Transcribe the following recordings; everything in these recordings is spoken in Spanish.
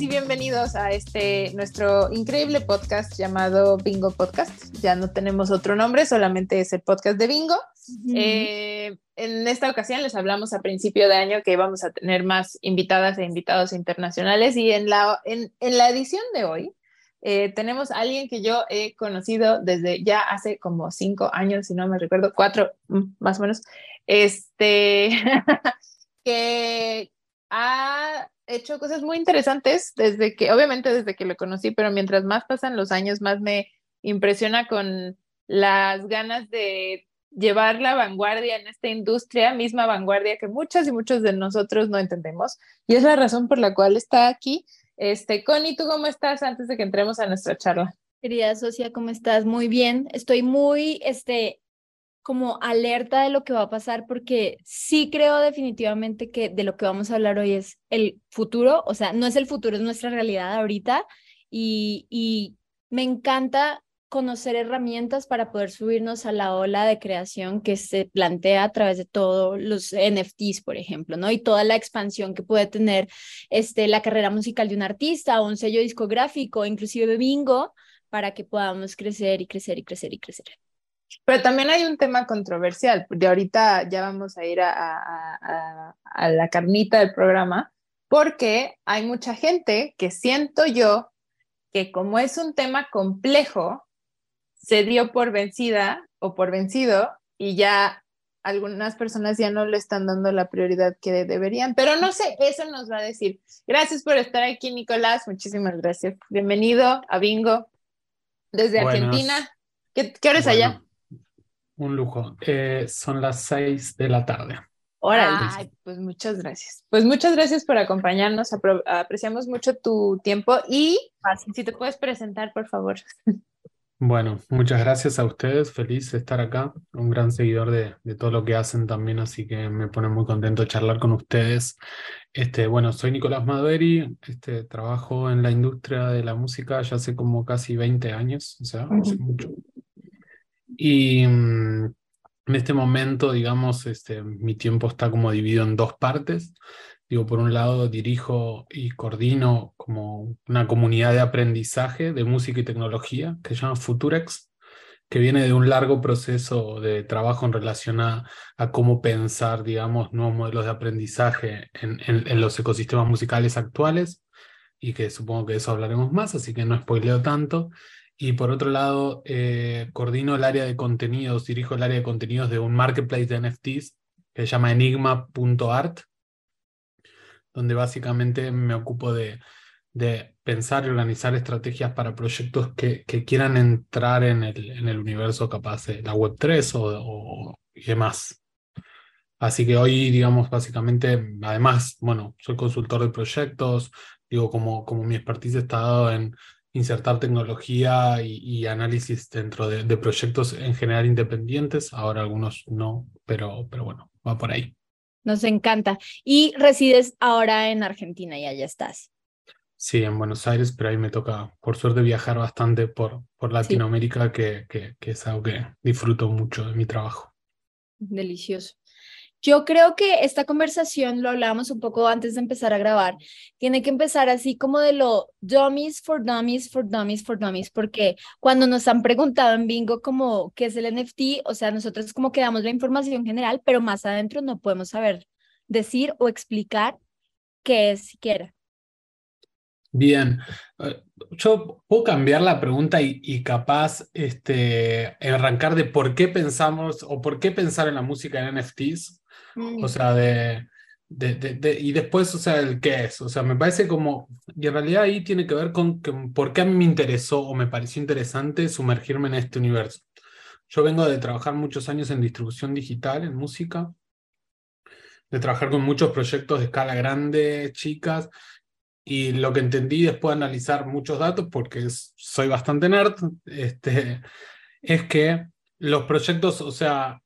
y bienvenidos a este nuestro increíble podcast llamado Bingo Podcast. Ya no tenemos otro nombre, solamente es el podcast de Bingo. Eh, en esta ocasión les hablamos a principio de año que vamos a tener más invitadas e invitados internacionales y en la, en, en la edición de hoy eh, tenemos a alguien que yo he conocido desde ya hace como cinco años, si no me recuerdo, cuatro mm, más o menos, este, que ha hecho cosas muy interesantes desde que, obviamente desde que lo conocí, pero mientras más pasan los años, más me impresiona con las ganas de llevar la vanguardia en esta industria, misma vanguardia que muchas y muchos de nosotros no entendemos. Y es la razón por la cual está aquí. Este, Connie, ¿tú cómo estás antes de que entremos a nuestra charla? Querida socia, ¿cómo estás? Muy bien. Estoy muy, este, como alerta de lo que va a pasar porque sí creo definitivamente que de lo que vamos a hablar hoy es el futuro, o sea, no es el futuro, es nuestra realidad ahorita y, me encanta conocer herramientas para poder subirnos a la ola de creación que se plantea a través de todos los NFTs, por ejemplo, ¿no? Y toda la expansión que puede tener este, la carrera musical de un artista o un sello discográfico, inclusive bingo, para que podamos crecer y crecer y crecer y crecer. Pero también hay un tema controversial, de ahorita ya vamos a ir a, a, a la carnita del programa, porque hay mucha gente que siento yo que como es un tema complejo, se dio por vencida o por vencido y ya algunas personas ya no le están dando la prioridad que deberían, pero no sé, eso nos va a decir. Gracias por estar aquí, Nicolás, muchísimas gracias. Bienvenido a Bingo desde Argentina. ¿Qué, qué hora es allá? Un lujo. Eh, son las seis de la tarde. Ay, pues muchas gracias. Pues muchas gracias por acompañarnos. apreciamos mucho tu tiempo y si te puedes presentar, por favor. Bueno, muchas gracias a ustedes, feliz de estar acá, un gran seguidor de, de, todo lo que hacen también, así que me pone muy contento charlar con ustedes. Este, bueno, soy Nicolás Maderi, este, trabajo en la industria de la música ya hace como casi 20 años, o sea, hace mucho. Y mm, en este momento, digamos, este, mi tiempo está como dividido en dos partes. Digo, por un lado dirijo y coordino como una comunidad de aprendizaje de música y tecnología que se llama Futurex, que viene de un largo proceso de trabajo en relación a, cómo pensar, digamos, nuevos modelos de aprendizaje en, en, los ecosistemas musicales actuales, y que supongo que de eso hablaremos más, así que no spoileo tanto. Y por otro lado, eh, coordino el área de contenidos, dirijo el área de contenidos de un marketplace de NFTs que se llama enigma.art, donde básicamente me ocupo de, de pensar y organizar estrategias para proyectos que, que quieran entrar en el, en el, universo capaz de la Web3 o, o, y demás. Así que hoy, digamos, básicamente, además, bueno, soy consultor de proyectos, digo, como, como mi expertise está dado en insertar tecnología y, y análisis dentro de, de, proyectos en general independientes, ahora algunos no, pero, pero bueno, va por ahí. Nos encanta. Y resides ahora en Argentina y allá estás. Sí, en Buenos Aires, pero ahí me toca, por suerte, viajar bastante por, por Latinoamérica, sí. que, que, que es algo que disfruto mucho de mi trabajo. Delicioso. Yo creo que esta conversación, lo hablábamos un poco antes de empezar a grabar, tiene que empezar así como de lo dummies for dummies for dummies for dummies, porque cuando nos han preguntado en Bingo como qué es el NFT, o sea, nosotros como que damos la información general, pero más adentro no podemos saber decir o explicar qué es siquiera. Bien, yo puedo cambiar la pregunta y, y, capaz este, arrancar de por qué pensamos o por qué pensar en la música en NFTs. O sea, de, de, de, de, y después, o sea, el qué es. O sea, me parece como, y en realidad ahí tiene que ver con por qué a mí me interesó o me pareció interesante sumergirme en este universo. Yo vengo de trabajar muchos años en distribución digital, en música, de trabajar con muchos proyectos de escala grande, chicas, y lo que entendí después de analizar muchos datos, porque es, soy bastante nerd, este, es que los proyectos, o sea,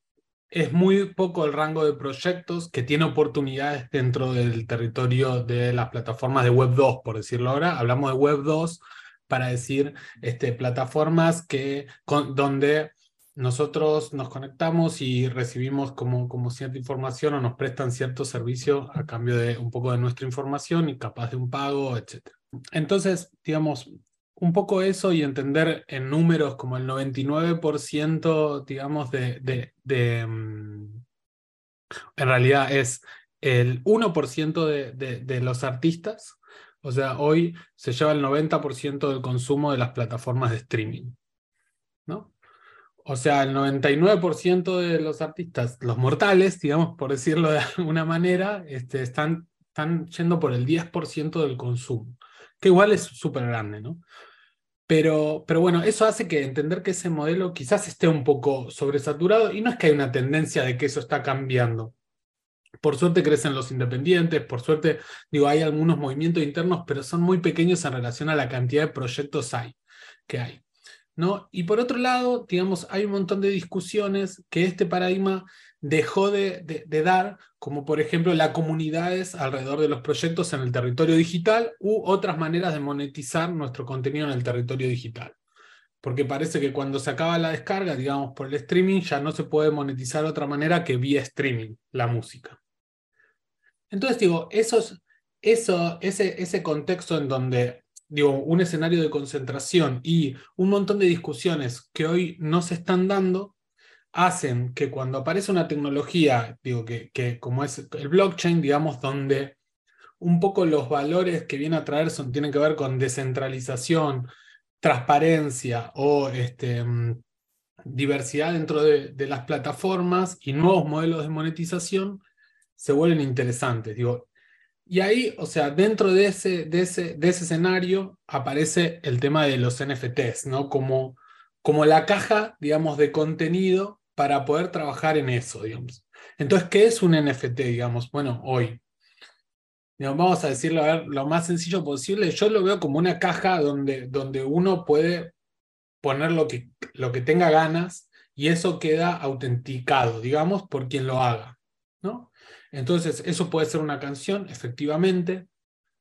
es muy poco el rango de proyectos que tiene oportunidades dentro del territorio de las plataformas de Web 2, por decirlo ahora. Hablamos de Web 2 para decir este, plataformas que, con, donde nosotros nos conectamos y recibimos como, como cierta información o nos prestan cierto servicio a cambio de un poco de nuestra información y capaz de un pago, etc. entonces, digamos, un poco eso y entender en números como el 99%, digamos, de, de, mm, en realidad es el 1% de, de, los artistas, o sea, hoy se lleva el 90% del consumo de las plataformas de streaming, ¿no? O sea, el 99% de los artistas, los mortales, digamos, por decirlo de alguna manera, este, están, están yendo por el 10% del consumo, que igual es súper grande, ¿no? Pero, pero bueno, eso hace que entender que ese modelo quizás esté un poco sobresaturado y no es que hay una tendencia de que eso está cambiando. Por suerte crecen los independientes, por suerte, digo, hay algunos movimientos internos, pero son muy pequeños en relación a la cantidad de proyectos hay, que hay. ¿no? Y por otro lado, digamos, hay un montón de discusiones que este paradigma dejó de, dar, como por ejemplo las comunidades alrededor de los proyectos en el territorio digital u otras maneras de monetizar nuestro contenido en el territorio digital. Porque parece que cuando se acaba la descarga, digamos, por el streaming, ya no se puede monetizar de otra manera que vía streaming la música. Entonces digo, esos, eso, ese, ese contexto en donde digo, un escenario de concentración y un montón de discusiones que hoy no se están dando, hacen que cuando aparece una tecnología, digo, que, que como es el blockchain, digamos, donde un poco los valores que viene a traer son, tienen que ver con descentralización, transparencia o este, mm, diversidad dentro de, de, las plataformas y nuevos modelos de monetización, se vuelven interesantes. Digo, y ahí, o sea, dentro de ese, de ese, de ese escenario aparece el tema de los NFTs, ¿no? Como, como la caja, digamos, de contenido para poder trabajar en eso, digamos. Entonces, ¿qué es un NFT, digamos? Bueno, hoy. vamos a decirlo a ver, lo más sencillo posible. Yo lo veo como una caja donde, donde uno puede poner lo que, lo que tenga ganas y eso queda autenticado, digamos, por quien lo haga, ¿no? Entonces, eso puede ser una canción, efectivamente.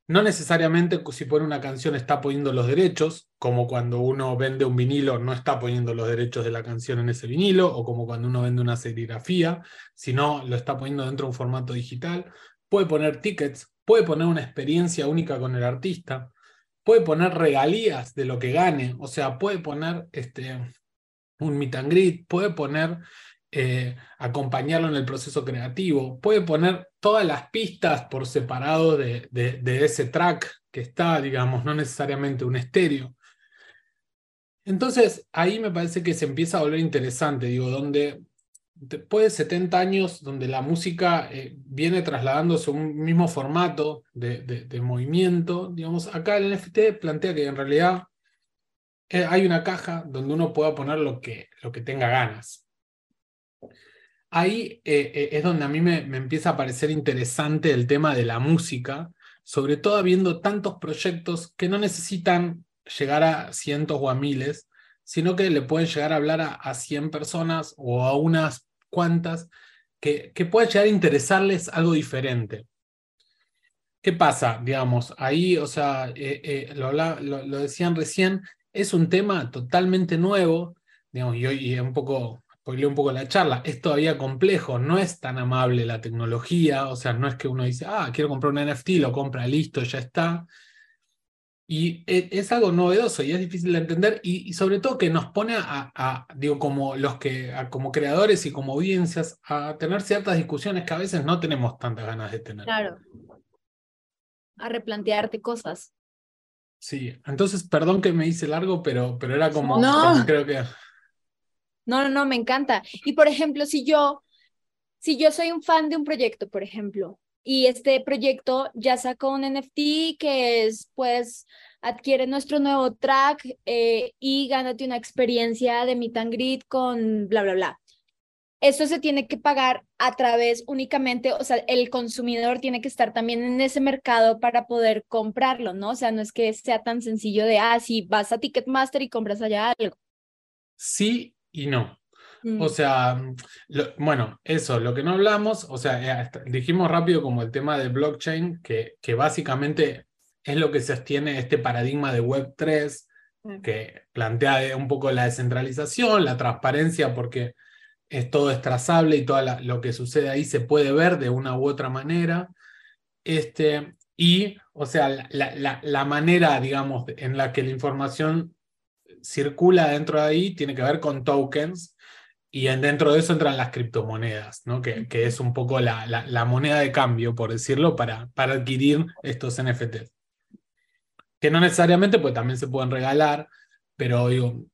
No necesariamente si pone una canción está poniendo los derechos, como cuando uno vende un vinilo no está poniendo los derechos de la canción en ese vinilo, o como cuando uno vende una serigrafía, sino lo está poniendo dentro de un formato digital. Puede poner tickets, puede poner una experiencia única con el artista, puede poner regalías de lo que gane, o sea, puede poner este, un meet and greet, puede poner eh, acompañarlo en el proceso creativo, puede poner todas las pistas por separado de, de, ese track que está, digamos, no necesariamente un estéreo. Entonces, ahí me parece que se empieza a volver interesante, digo, donde después de 70 años, donde la música eh, viene trasladándose un mismo formato de, movimiento, digamos, acá el NFT plantea que en realidad eh, hay una caja donde uno pueda poner lo que, lo que tenga ganas. Ahí eh, es donde a mí me, empieza a parecer interesante el tema de la música, sobre todo habiendo tantos proyectos que no necesitan llegar a cientos o a miles, sino que le pueden llegar a hablar a, 100 personas o a unas cuantas que, que pueda llegar a interesarles algo diferente. ¿Qué pasa? Digamos, ahí, o sea, eh, lo, lo, decían recién, es un tema totalmente nuevo, digamos, y hoy un poco spoilé un poco la charla, es todavía complejo, no es tan amable la tecnología, o sea, no es que uno dice, ah, quiero comprar un NFT, lo compra, listo, ya está. Y e, es algo novedoso y es difícil de entender y, sobre todo que nos pone a, digo, como los que, como creadores y como audiencias, a tener ciertas discusiones que a veces no tenemos tantas ganas de tener. Claro. A replantearte cosas. Sí, entonces, perdón que me hice largo, pero, pero era como, como creo que... No, no, no, me encanta. Y por ejemplo, si yo, si yo soy un fan de un proyecto, por ejemplo, y este proyecto ya sacó un NFT que es, pues, adquiere nuestro nuevo track eh, y gánate una experiencia de meet con bla, bla, bla. Esto se tiene que pagar a través únicamente, o sea, el consumidor tiene que estar también en ese mercado para poder comprarlo, ¿no? O sea, no es que sea tan sencillo de, ah, si vas a Ticketmaster y compras allá algo. Sí y no. O mm. sea, bueno, eso, lo que no hablamos, o sea, eh, dijimos rápido como el tema de blockchain, que, que básicamente es lo que sostiene este paradigma de Web3, mm. que plantea un poco la descentralización, la transparencia, porque es todo es trazable y todo lo que sucede ahí se puede ver de una u otra manera. Este, y o sea, la, la, manera, digamos, en la que la información circula dentro de ahí tiene que ver con tokens y dentro de eso entran las criptomonedas, ¿no? que, que es un poco la, la, moneda de cambio, por decirlo, para, para adquirir estos NFTs. Que no necesariamente, pues también se pueden regalar, pero digo,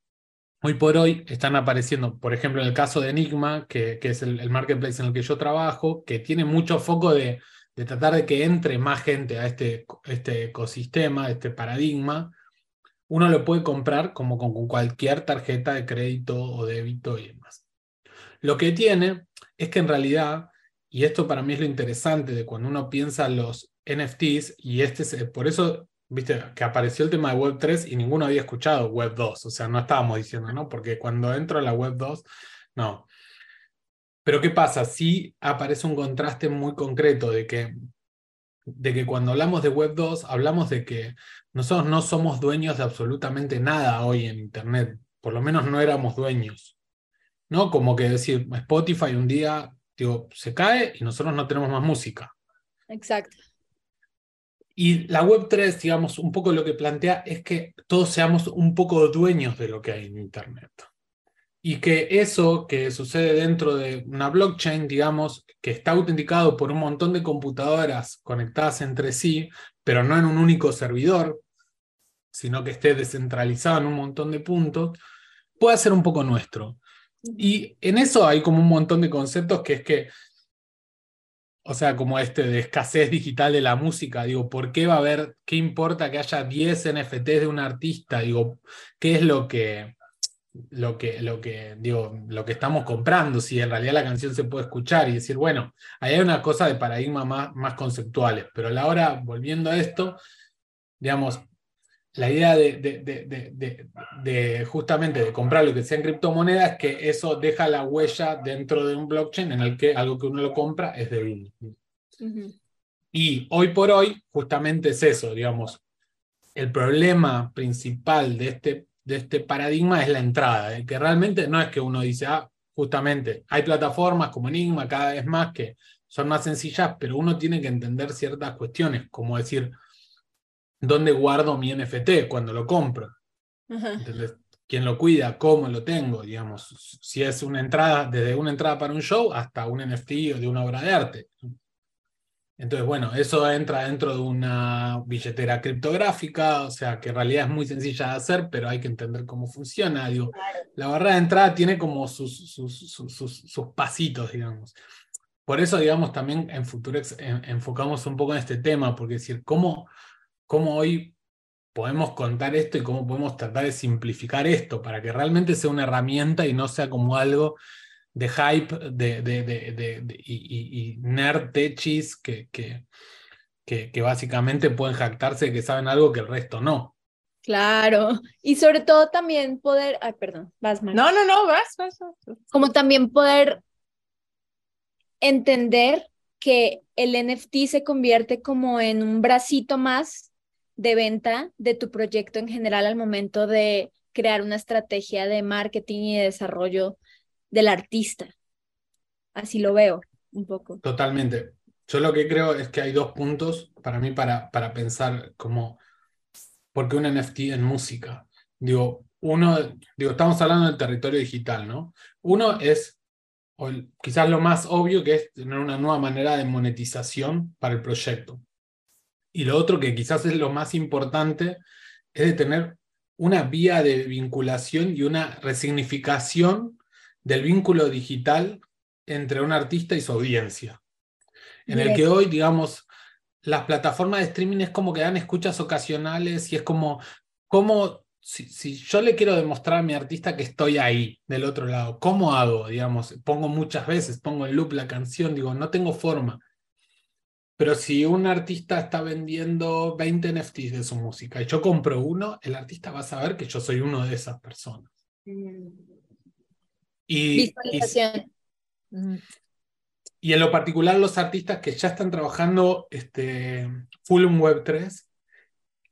hoy por hoy están apareciendo, por ejemplo, en el caso de Enigma, que, que es el, el marketplace en el que yo trabajo, que tiene mucho foco de de tratar de que entre más gente a este, este ecosistema, a este paradigma, uno lo puede comprar como con cualquier tarjeta de crédito o débito y demás. Lo que tiene es que en realidad, y esto para mí es lo interesante de cuando uno piensa los NFTs, y este es, por eso, viste, que apareció el tema de Web 3 y ninguno había escuchado Web 2, o sea, no estábamos diciendo, ¿no? Porque cuando entro a la Web 2, no, pero ¿qué pasa? Sí aparece un contraste muy concreto de que, de que cuando hablamos de Web 2, hablamos de que nosotros no somos dueños de absolutamente nada hoy en Internet, por lo menos no éramos dueños. ¿No? Como que decir, Spotify un día digo, se cae y nosotros no tenemos más música. Exacto. Y la Web 3, digamos, un poco lo que plantea es que todos seamos un poco dueños de lo que hay en Internet. Y que eso que sucede dentro de una blockchain, digamos, que está autenticado por un montón de computadoras conectadas entre sí, pero no en un único servidor, sino que esté descentralizado en un montón de puntos, puede ser un poco nuestro. Y en eso hay como un montón de conceptos que es que, o sea, como este de escasez digital de la música, digo, ¿por qué va a haber, qué importa que haya 10 NFTs de un artista? Digo, ¿qué es lo que lo que, lo que, digo, lo que estamos comprando, si en realidad la canción se puede escuchar y decir, bueno, ahí hay una cosa de paradigmas más, más conceptuales, pero a la hora, volviendo a esto, digamos, la idea de, de, de, justamente de comprar lo que sea en criptomonedas es que eso deja la huella dentro de un blockchain en el que algo que uno lo compra es de Y hoy por hoy, justamente es eso, digamos, el problema principal de este de este paradigma es la entrada, ¿eh? que realmente no es que uno dice, ah, justamente, hay plataformas como Enigma cada vez más que son más sencillas, pero uno tiene que entender ciertas cuestiones, como decir, ¿dónde guardo mi NFT cuando lo compro? ¿Quién lo cuida? ¿Cómo lo tengo? Digamos, si es una entrada, desde una entrada para un show hasta un NFT o de una obra de arte. Entonces, bueno, eso entra dentro de una billetera criptográfica, o sea, que en realidad es muy sencilla de hacer, pero hay que entender cómo funciona. Digo, La barra de entrada tiene como sus, sus, sus, pasitos, digamos. Por eso, digamos, también en Futurex enfocamos un poco en este tema, porque decir, ¿cómo, cómo hoy podemos contar esto y cómo podemos tratar de simplificar esto para que realmente sea una herramienta y no sea como algo de hype de, de, de, y, y, nerd techis que, que, que, básicamente pueden jactarse de que saben algo que el resto no. Claro, y sobre todo también poder, ay, perdón, vas mal. No, no, no, vas, vas, Como también poder entender que el NFT se convierte como en un bracito más de venta de tu proyecto en general al momento de crear una estrategia de marketing y de desarrollo del artista. Así lo veo un poco. Totalmente. Yo lo que creo es que hay dos puntos para mí para, para pensar como, ¿por qué un NFT en música? Digo, uno, digo, estamos hablando del territorio digital, ¿no? Uno es quizás lo más obvio que es tener una nueva manera de monetización para el proyecto. Y lo otro que quizás es lo más importante es de tener una vía de vinculación y una resignificación del vínculo digital entre un artista y su audiencia. En el que hoy, digamos, las plataformas de streaming es como que dan escuchas ocasionales y es como, como si, yo le quiero demostrar a mi artista que estoy ahí, del otro lado, ¿cómo hago? Digamos, pongo muchas veces, pongo en loop la canción, digo, no tengo forma. Pero si un artista está vendiendo 20 NFTs de su música y yo compro uno, el artista va a saber que yo soy uno de esas personas. Mm. Y, Y, en lo particular los artistas que ya están trabajando este, full en Web3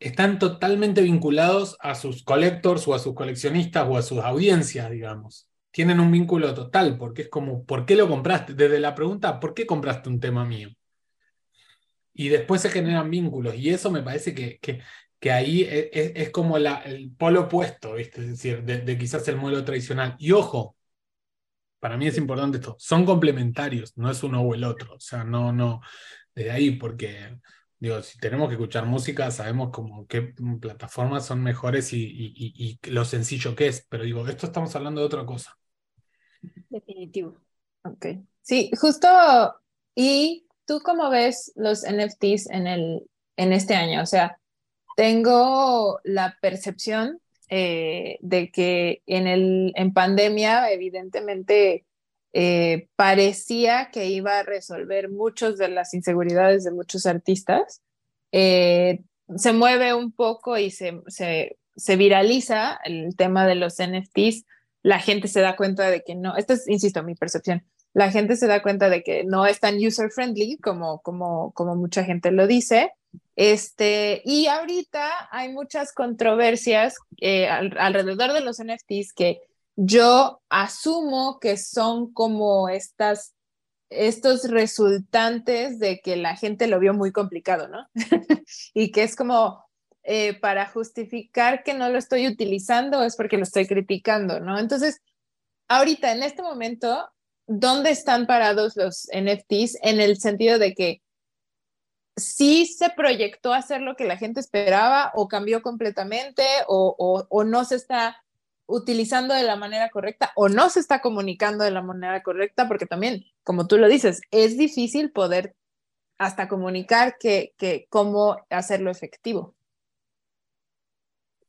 están totalmente vinculados a sus collectors o a sus coleccionistas o a sus audiencias, digamos. Tienen un vínculo total, porque es como, ¿por qué lo compraste? Desde la pregunta, ¿por qué compraste un tema mío? Y después se generan vínculos. Y eso me parece que, que, que ahí e, e, es, como la, el polo opuesto, ¿viste? es decir, de, quizás el modelo tradicional. Y ojo, para mí es importante esto, son complementarios, no es uno o el otro. O sea, no, no, de ahí, porque digo, si tenemos que escuchar música, sabemos como qué plataformas son mejores y, y, y, lo sencillo que es, pero digo, esto estamos hablando de otra cosa. Definitivo. Ok. Sí, justo, ¿y tú cómo ves los NFTs en, el, en este año? O sea, tengo la percepción eh, de que en, el, en pandemia, evidentemente, eh, parecía que iba a resolver muchas de las inseguridades de muchos artistas. Eh, se mueve un poco y se, se, se, viraliza el tema de los NFTs. La gente se da cuenta de que no, esto es, insisto, mi percepción, la gente se da cuenta de que no es tan user friendly como, como, como mucha gente lo dice. Este, y ahorita hay muchas controversias eh, alrededor de los NFTs que yo asumo que son como estas, estos resultantes de que la gente lo vio muy complicado, ¿no? y que es como eh, para justificar que no lo estoy utilizando es porque lo estoy criticando, ¿no? Entonces, ahorita, en este momento, ¿dónde están parados los NFTs en el sentido de que sí se proyectó hacer lo que la gente esperaba o cambió completamente o, o no se está utilizando de la manera correcta o no se está comunicando de la manera correcta, porque también, como tú lo dices, es difícil poder hasta comunicar que, que cómo hacerlo efectivo.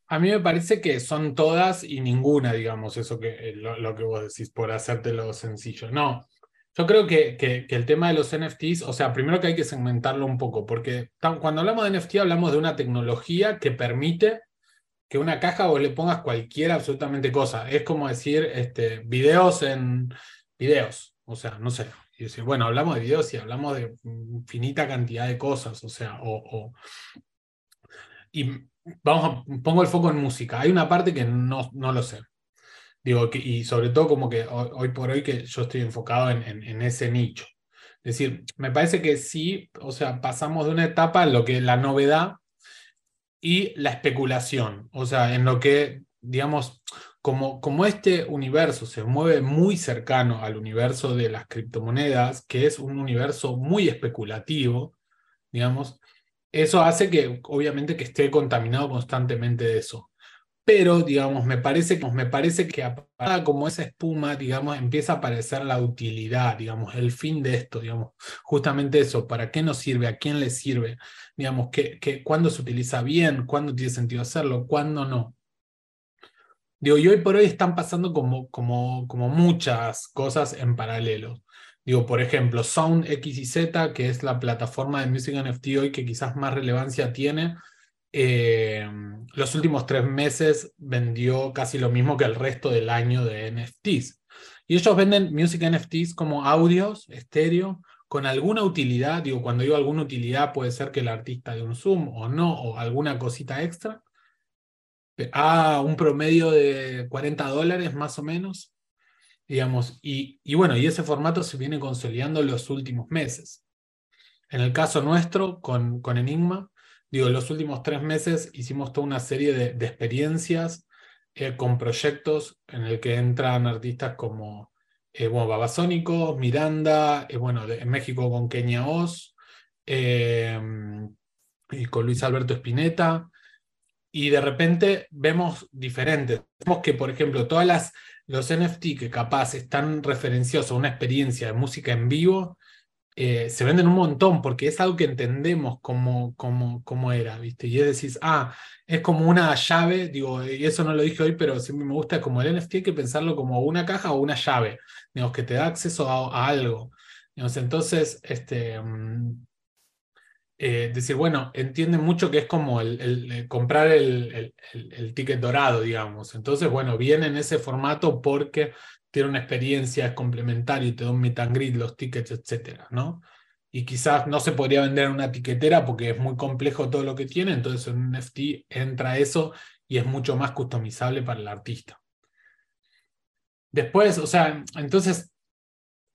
A mí me parece que son todas y ninguna, digamos, eso que eh, lo, que vos decís, por hacértelo sencillo. No, yo creo que, que, el tema de los NFTs, o sea, primero que hay que segmentarlo un poco, porque cuando hablamos de NFT hablamos de una tecnología que permite que una caja vos le pongas cualquier absolutamente cosa. Es como decir este, videos en videos. O sea, no sé. Y decir, bueno, hablamos de videos y hablamos de infinita cantidad de cosas. O sea, o, y vamos a, pongo el foco en música. Hay una parte que no, no lo sé. Digo, que, y sobre todo como que hoy, por hoy que yo estoy enfocado en, en, en, ese nicho. Es decir, me parece que sí, o sea, pasamos de una etapa en lo que la novedad y la especulación, o sea, en lo que, digamos, como, como este universo se mueve muy cercano al universo de las criptomonedas, que es un universo muy especulativo, digamos, eso hace que obviamente que esté contaminado constantemente de eso pero digamos, me parece, me parece que como esa espuma, digamos, empieza a aparecer la utilidad, digamos, el fin de esto, digamos, justamente eso, ¿para qué nos sirve? ¿A quién le sirve? Digamos, que, cuándo se utiliza bien, cuándo tiene sentido hacerlo, cuándo no. Digo, y hoy por hoy están pasando como, como, como muchas cosas en paralelo. Digo, por ejemplo, Sound X y Z, que es la plataforma de Music NFT hoy que quizás más relevancia tiene, eh, los últimos tres meses vendió casi lo mismo que el resto del año de NFTs. Y ellos venden music NFTs como audios, estéreo, con alguna utilidad. Digo, cuando digo alguna utilidad puede ser que el artista de un Zoom o no, o alguna cosita extra. A un promedio de 40 dólares más o menos. Digamos, y, y bueno, y ese formato se viene consolidando los últimos meses. En el caso nuestro, con, con Enigma, Digo, los últimos tres meses hicimos toda una serie de, experiencias eh, con proyectos en el que entran artistas como eh, bueno, Babasónicos, Miranda, eh, bueno, en México con Kenia Oz, y con Luis Alberto Spinetta, y de repente vemos diferentes. Vemos que, por ejemplo, todas las los NFT que capaz están referenciados a una experiencia de música en vivo, eh, se venden un montón porque es algo que entendemos como, como, como era, ¿viste? Y es ah, es como una llave, digo, y eso no lo dije hoy, pero siempre me gusta como el NFT hay que pensarlo como una caja o una llave, digamos, que te da acceso a, algo. entonces, este, mm, eh, decir, bueno, entienden mucho que es como el, comprar el, el, ticket dorado, digamos. Entonces, bueno, viene en ese formato porque tiene una experiencia, es complementario te da un meet los tickets, etcétera, ¿no? Y quizás no se podría vender en una tiquetera porque es muy complejo todo lo que tiene, entonces en un NFT entra eso y es mucho más customizable para el artista. Después, o sea, entonces,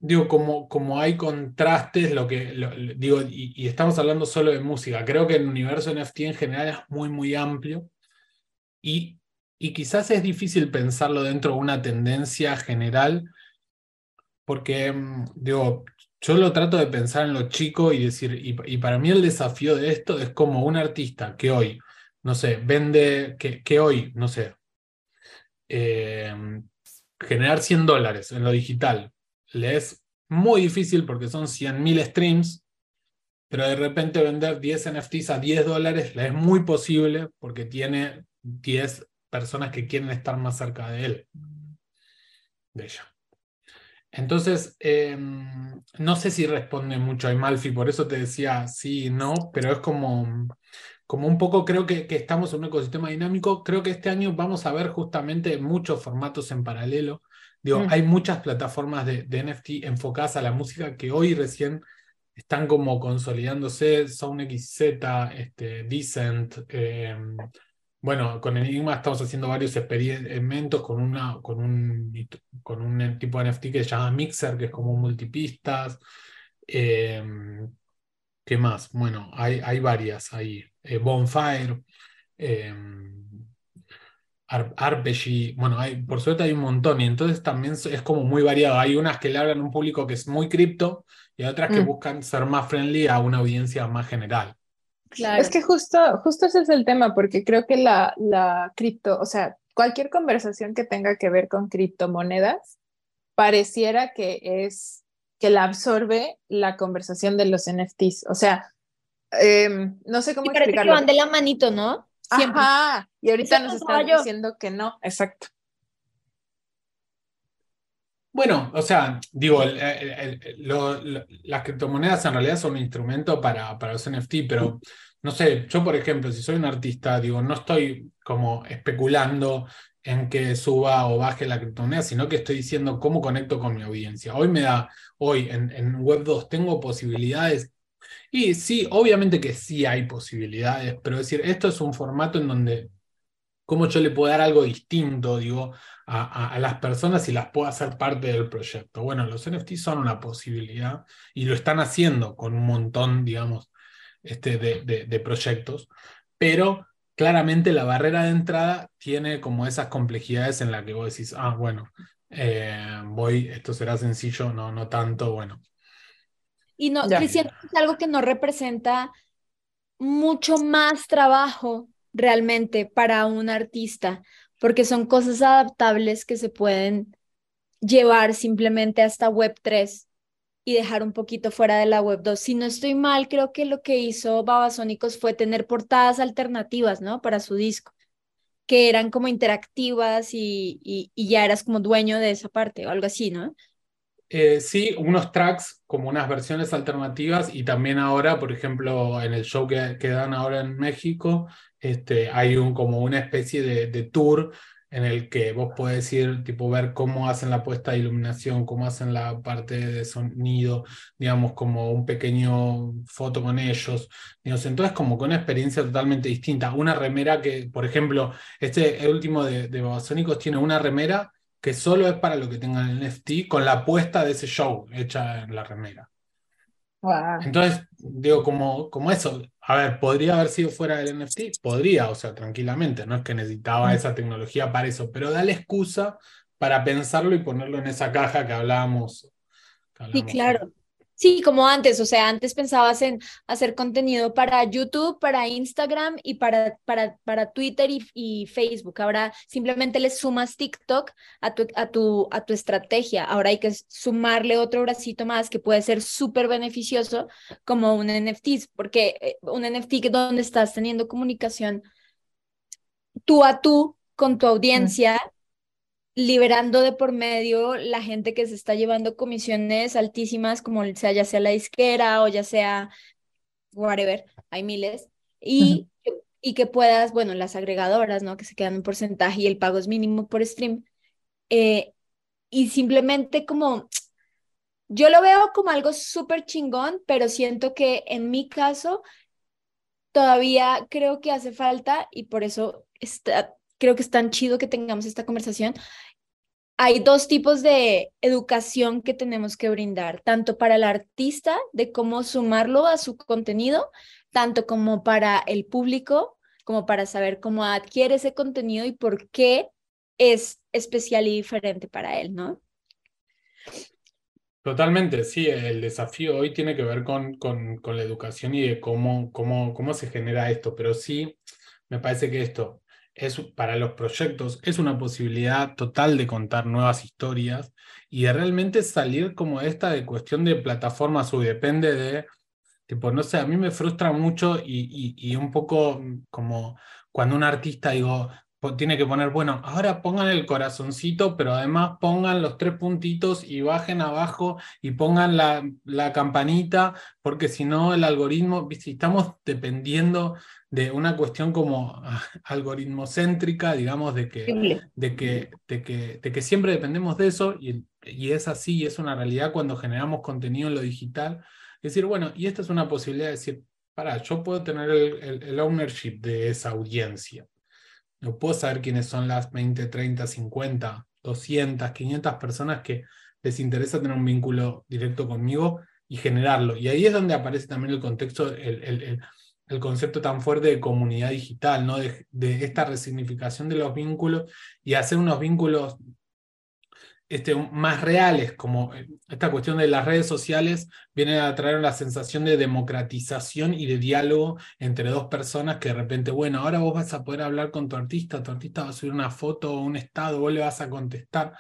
digo, como, como hay contrastes, lo que digo, y, estamos hablando solo de música, creo que el universo NFT en general es muy, muy amplio y, y quizás es difícil pensarlo dentro de una tendencia general, porque, mm, digo, yo lo trato de pensar en lo chico y decir, y, para mí el desafío de esto es como un artista que hoy, no sé, vende, que, que hoy, no sé, eh, generar 100 dólares en lo digital, le es muy difícil porque son 100.000 streams, pero de repente vender 10 NFTs a 10 dólares le es muy posible porque tiene 10 personas que quieren estar más cerca de él, de ella. Entonces, em, no sé si responde mucho a Malfi, por eso te decía sí y no, pero es como, como un poco, creo que, que, estamos en un ecosistema dinámico. Creo que este año vamos a ver justamente muchos formatos en paralelo. Digo, mm. hay muchas plataformas de, de, NFT enfocadas a la música que hoy recién están como consolidándose. SoundXZ, este, Decent, em, bueno, con Enigma estamos haciendo varios experimentos con, una, con, un, con un tipo de NFT que se llama Mixer, que es como multipistas. Em, ¿Qué más? Bueno, hay, hay varias ahí. Eh, Bonfire, eh, bueno, hay, por suerte hay un montón y entonces también es como muy variado. Hay unas que le hablan a un público que es muy cripto y otras que mm. buscan ser más friendly a una audiencia más general. Es que justo, justo ese es el tema, porque creo que la, la cripto, o sea, cualquier conversación que tenga que ver con criptomonedas, pareciera que es que la absorbe la conversación de los NFTs. O sea, em, no sé cómo explicarlo. Que van de la manito, ¿no? Siempre. Ajá, y ahorita nos están diciendo que no, exacto. Bueno, o sea, digo, las criptomonedas en realidad son un instrumento para, para los NFT, pero no sé, yo por ejemplo, si soy un artista, digo, no estoy como especulando en que suba o baje la criptomoneda, sino que estoy diciendo cómo conecto con mi audiencia. Hoy me da, hoy en, en Web 2 tengo posibilidades, y sí, obviamente que sí hay posibilidades, pero decir, esto es un formato en donde cómo yo le puedo dar algo distinto, digo, a, las personas y las puedo hacer parte del proyecto. Bueno, los NFT son una posibilidad y lo están haciendo con un montón, digamos, este, de, de, proyectos, pero claramente la barrera de entrada tiene como esas complejidades en las que vos decís, ah, bueno, eh, voy, esto será sencillo, no, no tanto, bueno. Y no, que siento que es algo que no representa mucho más trabajo realmente para un artista, porque son cosas adaptables que se pueden llevar simplemente hasta Web 3 y dejar un poquito fuera de la Web 2. Si no estoy mal, creo que lo que hizo Babasónicos fue tener portadas alternativas, ¿no? Para su disco, que eran como interactivas y, y, y ya eras como dueño de esa parte o algo así, ¿no? Eh, sí, unos tracks como unas versiones alternativas y también ahora, por ejemplo, en el show que, dan ahora en México, este, hay un, como una especie de, de, tour en el que vos podés ir, tipo, ver cómo hacen la puesta de iluminación, cómo hacen la parte de sonido, digamos, como un pequeño foto con ellos. Digamos, entonces, como con una experiencia totalmente distinta. Una remera que, por ejemplo, este el último de, de Babasónicos tiene una remera que solo es para lo que tengan el NFT, con la apuesta de ese show hecha en la remera. Entonces, digo, como, como eso, a ver, ¿podría haber sido fuera del NFT? Podría, o sea, tranquilamente, no es que necesitaba mm. esa tecnología para eso, pero da la excusa para pensarlo y ponerlo en esa caja que hablábamos. sí, claro. Sí, como antes, o sea, antes pensabas en hacer contenido para YouTube, para Instagram y para, para, para Twitter y, y Facebook. Ahora simplemente le sumas TikTok a tu, a, tu, a tu estrategia. Ahora hay que sumarle otro bracito más que puede ser súper beneficioso como un NFT, porque eh, un NFT donde estás teniendo comunicación tú a tú con tu audiencia liberando de por medio la gente que se está llevando comisiones altísimas, como sea ya sea la disquera o ya sea whatever, hay miles, y, y que puedas, bueno, las agregadoras, ¿no? Que se quedan un porcentaje y el pago es mínimo por stream. Eh, y simplemente como, yo lo veo como algo súper chingón, pero siento que en mi caso todavía creo que hace falta y por eso está, creo que es tan chido que tengamos esta conversación, hay dos tipos de educación que tenemos que brindar, tanto para el artista de cómo sumarlo a su contenido, tanto como para el público, como para saber cómo adquiere ese contenido y por qué es especial y diferente para él, ¿no? Totalmente, sí, el desafío hoy tiene que ver con, con, con la educación y de cómo, cómo, cómo se genera esto, pero sí, me parece que esto es para los proyectos es una posibilidad total de contar nuevas historias y de realmente salir como esta de cuestión de plataformas o depende de, tipo, no sé, a mí me frustra mucho y, y, un poco como cuando un artista, digo, tiene que poner, bueno, ahora pongan el corazoncito, pero además pongan los tres puntitos y bajen abajo y pongan la, la campanita, porque si no el algoritmo, si estamos dependiendo de una cuestión como ah, algoritmocéntrica, digamos, de que, de que, de que, de que siempre dependemos de eso, y, y es así, y es una realidad cuando generamos contenido en lo digital. Es decir, bueno, y esta es una posibilidad de decir, para, yo puedo tener el, el ownership de esa audiencia no puedo saber quiénes son las 20, 30, 50, 200, 500 personas que les interesa tener un vínculo directo conmigo y generarlo. Y ahí es donde aparece también el contexto, el, el, el, concepto tan fuerte de comunidad digital, ¿no? de, de esta resignificación de los vínculos y hacer unos vínculos este, más reales, como eh, esta cuestión de las redes sociales viene a traer la sensación de democratización y de diálogo entre dos personas que de repente, bueno, ahora vos vas a poder hablar con tu artista, tu artista va a subir una foto o un estado, vos le vas a contestar.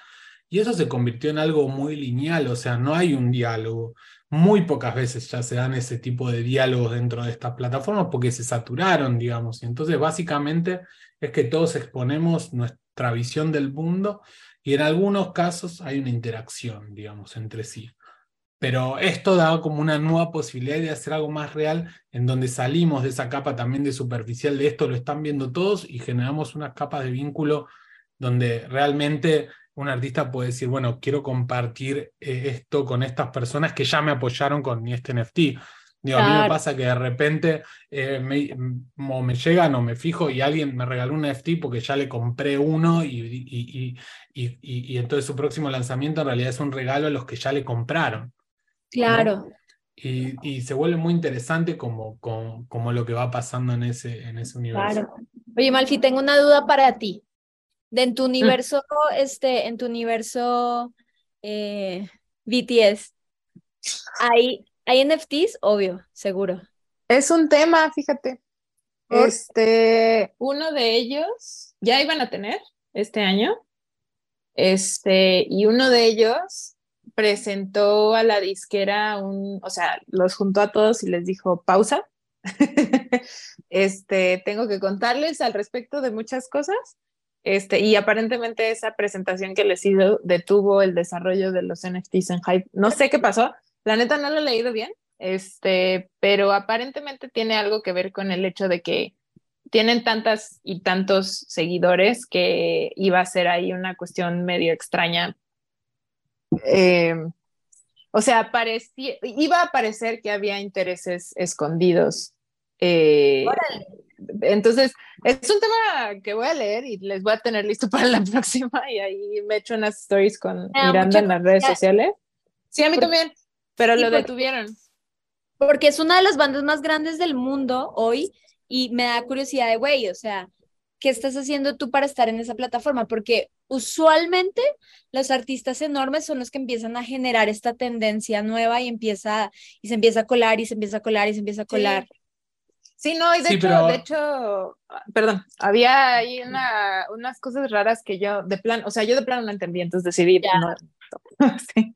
Y eso se convirtió en algo muy lineal, o sea, no hay un diálogo. Muy pocas veces ya se dan ese tipo de diálogos dentro de estas plataformas porque se saturaron, digamos. Y entonces, básicamente, es que todos exponemos nuestra visión del mundo y en algunos casos hay una interacción, digamos, entre sí. Pero esto da como una nueva posibilidad de hacer algo más real, en donde salimos de esa capa también de superficial de esto, lo están viendo todos, y generamos unas capas de vínculo donde realmente un artista puede decir, bueno, quiero compartir eh, esto con estas personas que ya me apoyaron con este NFT. Digo, A mí me pasa que de repente eh, me, me llegan o me fijo y alguien me regaló un NFT porque ya le compré uno y, y, y, y, entonces su próximo lanzamiento en realidad es un regalo a los que ya le compraron. Claro. Y, se vuelve muy interesante como, como, como, lo que va pasando en ese, en ese universo. Claro. Oye, Malfi, tengo una duda para ti. De en tu mm. universo, este, en tu universo eh, BTS, ¿hay, hay NFTs, obvio, seguro. Es un tema, fíjate. Este, uno de ellos ya iban a tener este año. Este, y uno de ellos presentó a la disquera un, o sea, los juntó a todos y les dijo, pausa. este, tengo que contarles al respecto de muchas cosas. Este, y aparentemente esa presentación que les hizo detuvo el desarrollo de los NFTs en Hype. No sé qué pasó, la neta no lo he leído bien, este, pero aparentemente tiene algo que ver con el hecho de que tienen tantas y tantos seguidores que iba a ser ahí una cuestión medio extraña. Em, o sea, parecía, iba a parecer que había intereses escondidos. Eh, entonces, es un tema que voy a leer y les voy a tener listo para la próxima y ahí me echo unas stories con Miranda en las redes sociales. Sí, a mí también. Pero lo detuvieron. Porque es una de las bandas más grandes del mundo hoy y me da curiosidad de, güey, o sea, ¿qué estás haciendo tú para estar en esa plataforma? Porque usualmente los artistas enormes son los que empiezan a generar esta tendencia nueva y empieza y se empieza a colar y se empieza a colar y se empieza a colar. Sí. No, y de hecho, de hecho, perdón, había ahí una, unas cosas raras que yo de plan, o sea, yo de plano no entendí, entonces decidí no. sí.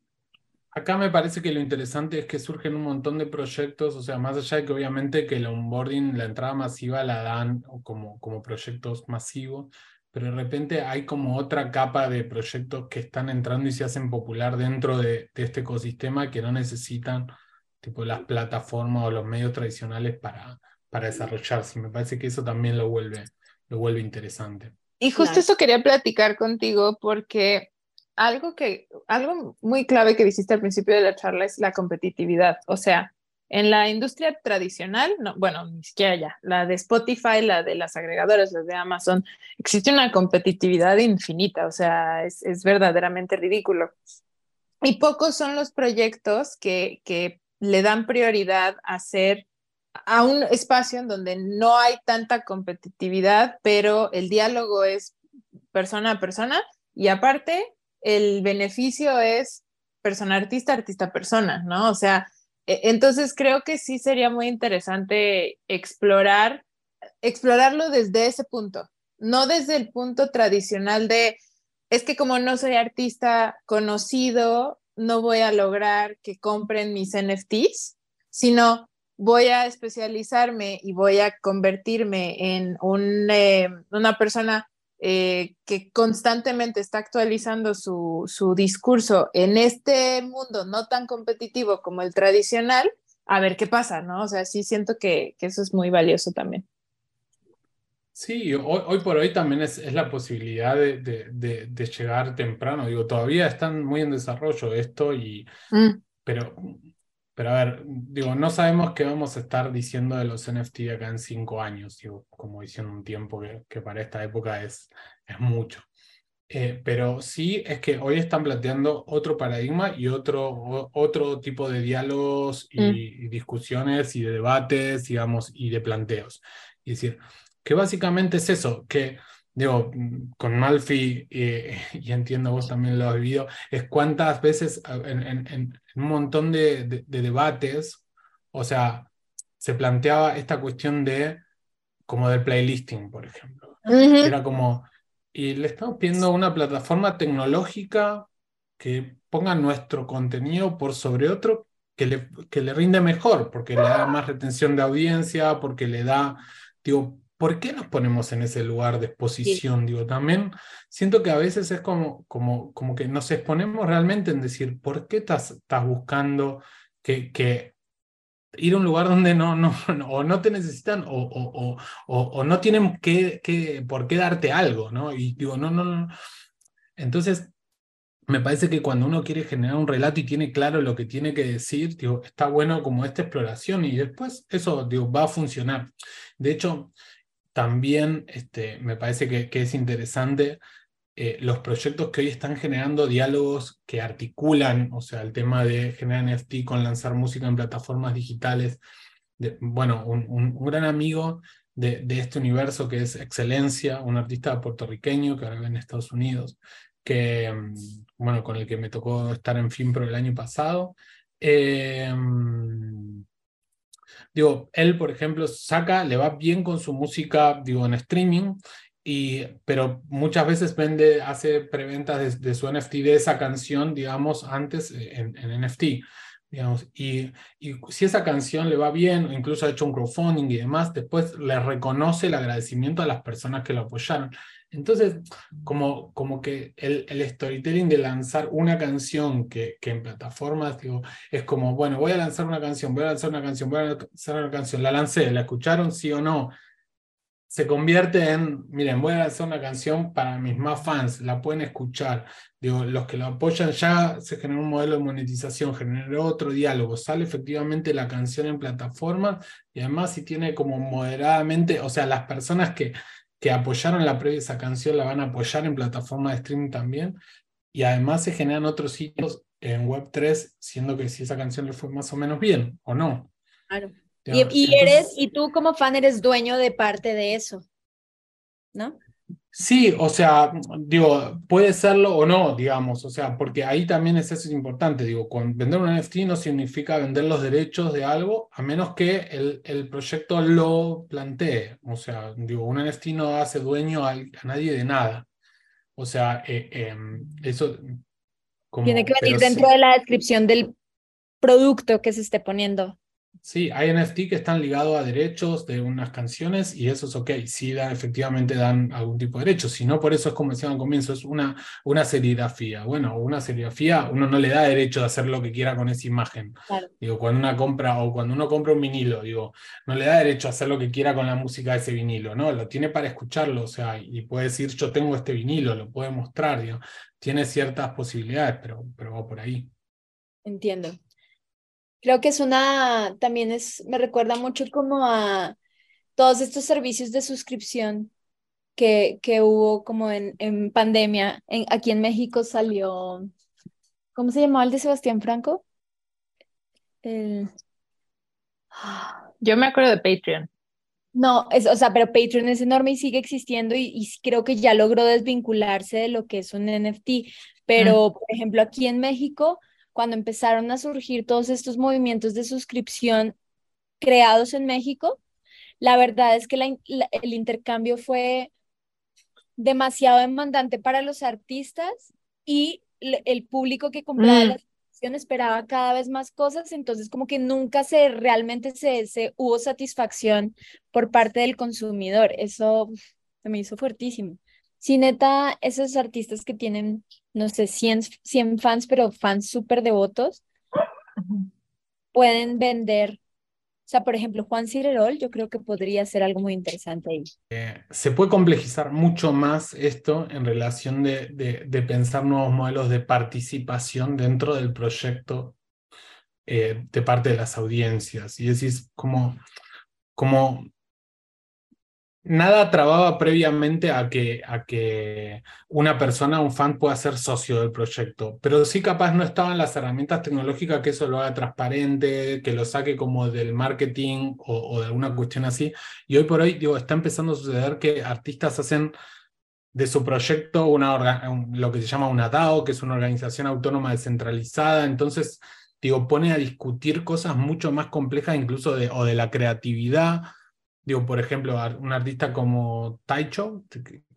Acá me parece que lo interesante es que surgen un montón de proyectos, o sea, más allá de que obviamente que el onboarding, la entrada masiva la dan como, como proyectos masivos, pero de repente hay como otra capa de proyectos que están entrando y se hacen popular dentro de, este ecosistema que no necesitan tipo las plataformas o los medios tradicionales para, para desarrollarse. Me parece que eso también lo vuelve, lo vuelve interesante. Y justo eso quería platicar contigo porque algo que, algo muy clave que dijiste al principio de la charla es la competitividad. O sea, En la industria tradicional, no, bueno, ni siquiera ya, la de Spotify, la de las agregadoras, las de Amazon, existe una competitividad infinita, o sea, es, es verdaderamente ridículo. Y pocos son los proyectos que, que le dan prioridad a ser a un espacio en donde no hay tanta competitividad, pero el diálogo es persona a persona y aparte el beneficio es persona artista, artista persona, ¿no? O sea, e, entonces creo que sí sería muy interesante explorar, explorarlo desde ese punto, no desde el punto tradicional de, es que como no soy artista conocido, no voy a lograr que compren mis NFTs, sino voy a especializarme y voy a convertirme en un, eh, una persona eh, que constantemente está actualizando su, su, discurso en este mundo no tan competitivo como el tradicional, a ver qué pasa, ¿no? O sea, sí siento que, que eso es muy valioso también. Sí, hoy, hoy por hoy también es, es la posibilidad de, de, de, llegar temprano. Digo, todavía están muy en desarrollo esto, y, mm. pero pero a ver, digo, no sabemos qué vamos a estar diciendo de los NFT acá en cinco años, digo, como diciendo un tiempo que, que para esta época es, es mucho. Eh, pero sí es que hoy están planteando otro paradigma y otro, otro tipo de diálogos y, mm. y, discusiones y de debates, digamos, y de planteos. Es decir, que básicamente es eso, que digo, con Malfi, eh, y entiendo vos también lo has vivido, es cuántas veces en, en, un montón de, de, debates, o sea, se planteaba esta cuestión de, como del playlisting, por ejemplo. Era como, y le estamos pidiendo una plataforma tecnológica que ponga nuestro contenido por sobre otro que le, que le rinde mejor, porque le da más retención de audiencia, porque le da, digo, ¿por qué nos ponemos en ese lugar de exposición? Digo, también siento que a veces es como, como, como que nos exponemos realmente en decir, ¿por qué estás, estás buscando que, que, ir a un lugar donde no, no, o no te necesitan o, o, o, o no tienen que, que, por qué darte algo, ¿no? Y digo, no, no, no. Entonces, me parece que cuando uno quiere generar un relato y tiene claro lo que tiene que decir, digo, está bueno como esta exploración y después eso digo, va a funcionar. De hecho, también este, me parece que, es interesante eh, los proyectos que hoy están generando diálogos que articulan, o sea, el tema de generar NFT con lanzar música en plataformas digitales. Bueno, un, un, gran amigo de, de, este universo que es Excelencia, un artista puertorriqueño que ahora vive en Estados Unidos, que, mm, bueno, con el que me tocó estar en FIMPRO el año pasado. Eh, Digo, él, por ejemplo, saca, le va bien con su música, digo, en streaming, y, pero muchas veces vende, hace preventas de, su NFT de esa canción, digamos, antes en, en NFT. Digamos, y, y, si esa canción le va bien, incluso ha hecho un crowdfunding y demás, después le reconoce el agradecimiento a las personas que lo apoyaron. Entonces, como, como que el, el storytelling de lanzar una canción que, que en plataformas, digo, es como, bueno, voy a lanzar una canción, voy a lanzar una canción, voy a lanzar una canción, la lancé, la escucharon, sí o no, se convierte en, miren, voy a lanzar una canción para mis más fans, la pueden escuchar. Digo, los que lo apoyan ya se generó un modelo de monetización, generó otro diálogo, sale efectivamente la canción en plataforma y además si tiene como moderadamente, o sea, las personas que que apoyaron la previa esa canción la van a apoyar en plataforma de streaming también. Y además se generan otros sitios en Web3, siendo que si esa canción le fue más o menos bien, o no. Claro. Y, y eres, y tú como fan eres dueño de parte de eso, ¿no? Sí, o sea, digo, puede serlo o no, digamos, o sea, porque ahí también es eso es importante, digo, con vender un NFT no significa vender los derechos de algo, a menos que el, el proyecto lo plantee, o sea, digo, un NFT no hace dueño a, a nadie de nada, o sea, eh, eh, eso... Como, Tiene que venir dentro sí. de la descripción del producto que se esté poniendo. Sí, hay NFT que están ligados a derechos de unas canciones y eso es ok, sí dan, efectivamente dan algún tipo de derecho, si no por eso es como decía al comienzo, es una, una serigrafía. Bueno, una serigrafía uno no le da derecho de hacer lo que quiera con esa imagen. Claro. Digo, cuando una compra o cuando uno compra un vinilo, digo, no le da derecho a hacer lo que quiera con la música de ese vinilo, ¿no? Lo tiene para escucharlo, o sea, y puede decir yo tengo este vinilo, lo puede mostrar, digo, tiene ciertas posibilidades, pero, pero va por ahí. Entiendo. Creo que es una, también es, me recuerda mucho como a todos estos servicios de suscripción que, que hubo como en, en pandemia. En, aquí en México salió, ¿cómo se llamaba el de Sebastián Franco? El... Yo me acuerdo de Patreon. No, es, o sea, pero Patreon es enorme y sigue existiendo y, y creo que ya logró desvincularse de lo que es un NFT. Pero, por ejemplo, aquí en México, cuando empezaron a surgir todos estos movimientos de suscripción creados en México, la verdad es que la, la, el intercambio fue demasiado demandante para los artistas y el público que compraba mm. las esperaba cada vez más cosas, entonces como que nunca se realmente se, se hubo satisfacción por parte del consumidor. Eso me hizo fuertísimo. Si neta, esos artistas que tienen, no sé, 100, 100 fans, pero fans súper devotos, pueden vender o sea, por ejemplo, Juan Cirerol, yo creo que podría ser algo muy interesante ahí. Eh, se puede complejizar mucho más esto en relación de, de, de, pensar nuevos modelos de participación dentro del proyecto eh, de parte de las audiencias. Y decís, como, como nada trababa previamente a que, a que una persona, un fan, pueda ser socio del proyecto, pero sí capaz no estaban las herramientas tecnológicas que eso lo haga transparente, que lo saque como del marketing o, de alguna cuestión así. Y hoy por hoy, digo, está empezando a suceder que artistas hacen de su proyecto una lo que se llama una DAO, que es una organización autónoma descentralizada. Entonces, digo, pone a discutir cosas mucho más complejas, incluso de, o de la creatividad Digo, por ejemplo, un artista como Taicho,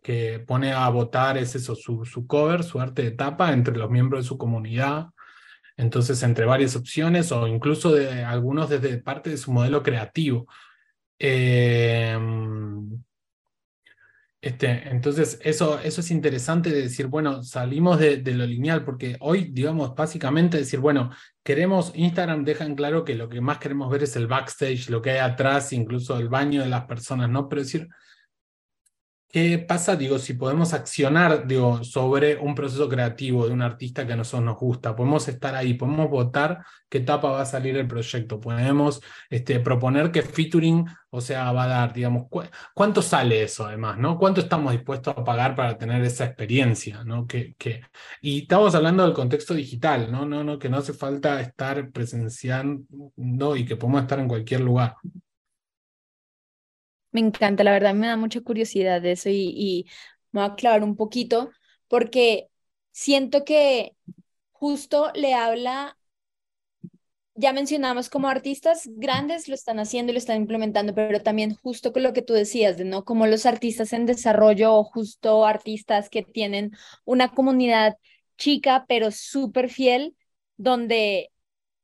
que pone a votar es eso, su, su cover, su arte de tapa entre los miembros de su comunidad. Entonces, entre varias opciones o incluso de algunos desde parte de su modelo creativo. Eh, este, entonces, eso, eso es interesante de decir, bueno, salimos de, de, lo lineal, porque hoy, digamos, básicamente decir, bueno, queremos, Instagram deja en claro que lo que más queremos ver es el backstage, lo que hay atrás, incluso el baño de las personas, ¿no? Pero decir, ¿Qué pasa, digo, si podemos accionar, digo, sobre un proceso creativo de un artista que a nosotros nos gusta? Podemos estar ahí, podemos votar qué etapa va a salir el proyecto, podemos este, proponer qué featuring, o sea, va a dar, digamos, cu ¿cuánto sale eso además, no? ¿Cuánto estamos dispuestos a pagar para tener esa experiencia, no? Que, que... Y estamos hablando del contexto digital, ¿no? No, no, que no hace falta estar presenciando y que podemos estar en cualquier lugar. Me encanta, la verdad me da mucha curiosidad de eso y, y me voy a aclarar un poquito porque siento que justo le habla, ya mencionamos como artistas grandes lo están haciendo y lo están implementando, pero también justo con lo que tú decías, de no como los artistas en desarrollo o justo artistas que tienen una comunidad chica pero súper fiel, donde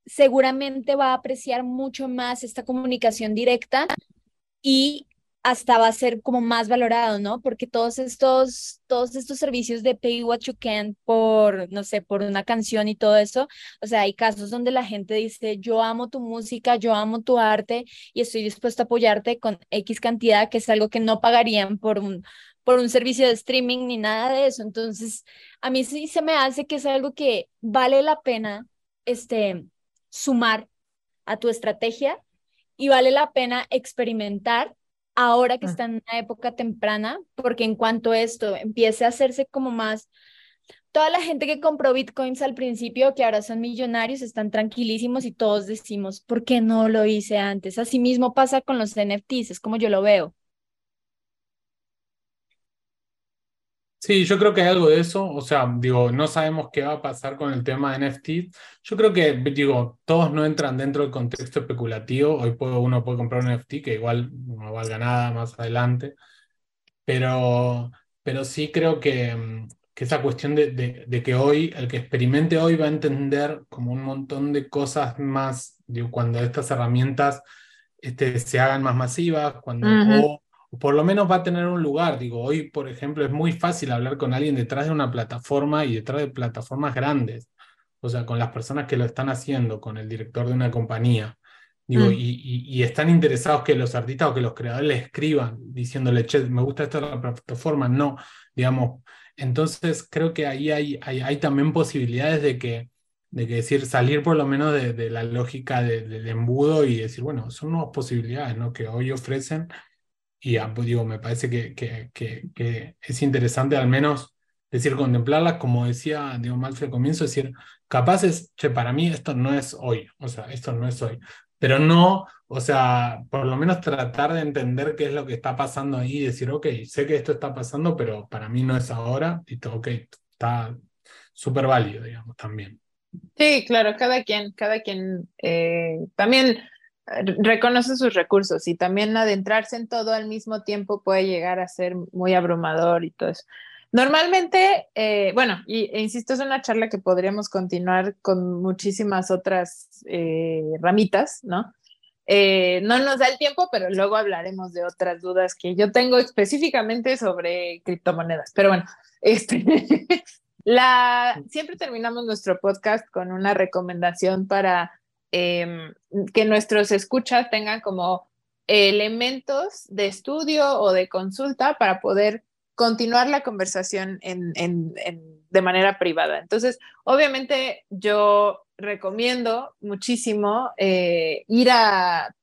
seguramente va a apreciar mucho más esta comunicación directa y hasta va a ser como más valorado, ¿no? Porque todos estos, todos estos servicios de pay what you can por, no sé, por una canción y todo eso, o sea, hay casos donde la gente dice, yo amo tu música, yo amo tu arte y estoy dispuesto a apoyarte con X cantidad, que es algo que no pagarían por un, por un servicio de streaming ni nada de eso. Entonces, a mí sí se me hace que es algo que vale la pena, este, sumar a tu estrategia y vale la pena experimentar ahora que ah. está en una época temprana, porque en cuanto esto empiece a hacerse como más, toda la gente que compró bitcoins al principio, que ahora son millonarios, están tranquilísimos y todos decimos, ¿por qué no lo hice antes? Así mismo pasa con los NFTs, es como yo lo veo. Sí, yo creo que hay algo de eso. O sea, digo, no sabemos qué va a pasar con el tema de NFT. Yo creo que, digo, todos no entran dentro del contexto especulativo. Hoy puedo, uno puede comprar un NFT que igual no valga nada más adelante. Pero, pero sí creo que, que esa cuestión de, de, de, que hoy, el que experimente hoy va a entender como un montón de cosas más, digo, cuando estas herramientas este, se hagan más masivas, cuando... Uh -huh por lo menos va a tener un lugar. Digo, hoy, por ejemplo, es muy fácil hablar con alguien detrás de una plataforma y detrás de plataformas grandes. O sea, con las personas que lo están haciendo, con el director de una compañía. Digo, mm. y, y, y, están interesados que los artistas o que los creadores le escriban diciéndole, che, me gusta esta plataforma. No, digamos. Entonces, creo que ahí hay, hay, hay también posibilidades de que de que decir, salir por lo menos de, la lógica del embudo y decir, bueno, son nuevas posibilidades ¿no? que hoy ofrecen y ah, pues, digo, me parece que, que, que, es interesante al menos decir, contemplarlas, como decía Diego Malfi al comienzo, decir, capaces, che, para mí esto no es hoy, o sea, esto no es hoy, pero no, o sea, por lo menos tratar de entender qué es lo que está pasando ahí y decir, ok, sé que esto está pasando, pero para mí no es ahora, y todo, ok, está súper válido, digamos, también. Sí, claro, cada quien, cada quien eh, también reconoce sus recursos y también adentrarse en todo al mismo tiempo puede llegar a ser muy abrumador y todo eso. Normalmente, eh, bueno, y, e insisto, es una charla que podríamos continuar con muchísimas otras eh, ramitas, ¿no? Eh, no nos da el tiempo, pero luego hablaremos de otras dudas que yo tengo específicamente sobre criptomonedas. Pero bueno, este, la, siempre terminamos nuestro podcast con una recomendación para Em, que nuestros escuchas tengan como elementos de estudio o de consulta para poder continuar la conversación en, de manera privada. Entonces, obviamente yo recomiendo muchísimo eh, ir a,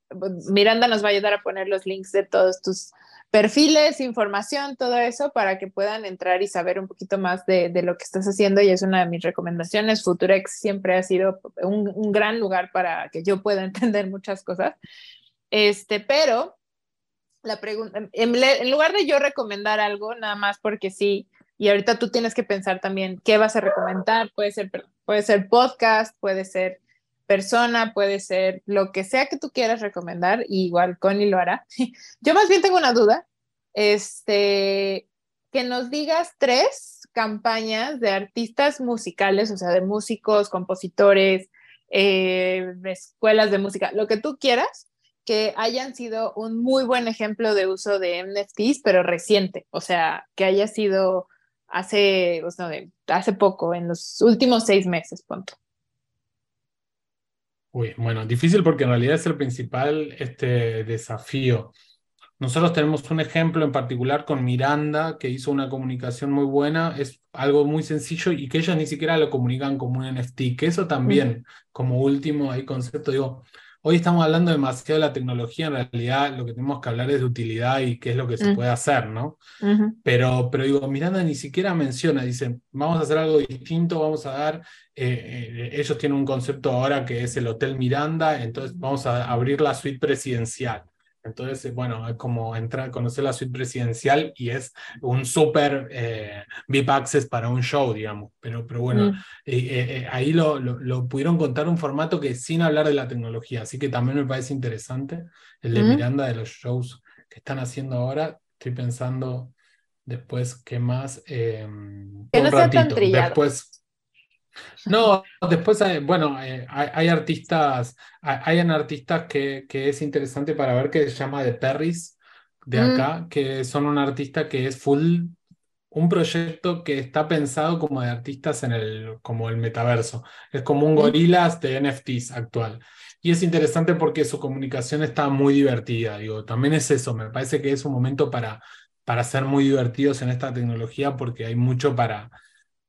Miranda nos va a ayudar a poner los links de todos tus perfiles, información, todo eso para que puedan entrar y saber un poquito más de, lo que estás haciendo y es una de mis recomendaciones. Futurex siempre ha sido un, gran lugar para que yo pueda entender muchas cosas. Este, pero la pregunta, en, lugar de yo recomendar algo, nada más porque sí, y ahorita tú tienes que pensar también qué vas a recomendar, puede ser, puede ser podcast, puede ser persona, puede ser lo que sea que tú quieras recomendar, igual Connie lo hará. Yo más bien tengo una duda, este, que nos digas tres campañas de artistas musicales, o sea, de músicos, compositores, eh, escuelas de música, lo que tú quieras, que hayan sido un muy buen ejemplo de uso de NFTs, pero reciente, o sea, que haya sido hace, pues, no, hace poco, en los últimos seis meses, punto. Uy, bueno, difícil porque en realidad es el principal este, desafío. Nosotros tenemos un ejemplo en particular con Miranda, que hizo una comunicación muy buena, es algo muy sencillo y que ellos ni siquiera lo comunican como un NFT, que eso también, como último hay concepto, digo, Hoy estamos hablando demasiado de la tecnología, en realidad lo que tenemos que hablar es de utilidad y qué es lo que se mm. puede hacer, ¿no? pero, pero digo, Miranda ni siquiera menciona, dicen, vamos a hacer algo distinto, vamos a dar, eh, eh, ellos tienen un concepto ahora que es el Hotel Miranda, entonces vamos a abrir la suite presidencial. Entonces, bueno, es como entrar, conocer la suite presidencial y es un súper eh, VIP access para un show, digamos. Pero, pero bueno, mm. eh, eh, ahí lo, lo, pudieron contar un formato que sin hablar de la tecnología. Así que también me parece interesante el de Miranda de los shows que están haciendo ahora. Estoy pensando después qué más. Que no sea tan trillado. Después, no, después, hay, bueno, eh, hay, artistas, hay, artistas que, que, es interesante para ver que se llama The Perris de mm. acá, que son un artista que es full, un proyecto que está pensado como de artistas en el, como el metaverso. Es como un mm. gorilas de NFTs actual. Y es interesante porque su comunicación está muy divertida, digo, también es eso, me parece que es un momento para, para ser muy divertidos en esta tecnología porque hay mucho para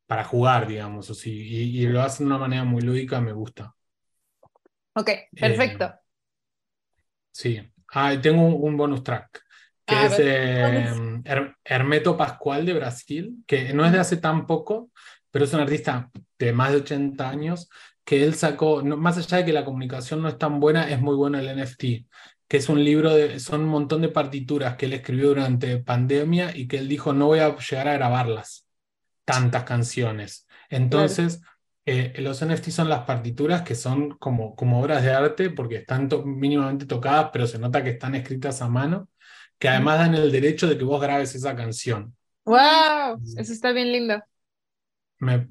para jugar, digamos, y, y, lo hace de una manera muy lúdica, me gusta. Ok, perfecto. Eh, sí. Ah, tengo un, bonus track, que ah, es eh, Hermeto Pascual de Brasil, que no es de hace tan poco, pero es un artista de más de 80 años, que él sacó, más allá de que la comunicación no es tan buena, es muy bueno el NFT, que es un libro, de, son un montón de partituras que él escribió durante pandemia y que él dijo, no voy a llegar a grabarlas tantas canciones. Entonces, eh, los NFT son las partituras que son como, como obras de arte porque están mínimamente tocadas, pero se nota que están escritas a mano, que además dan el derecho de que vos grabes esa canción. ¡Wow! Eso está bien lindo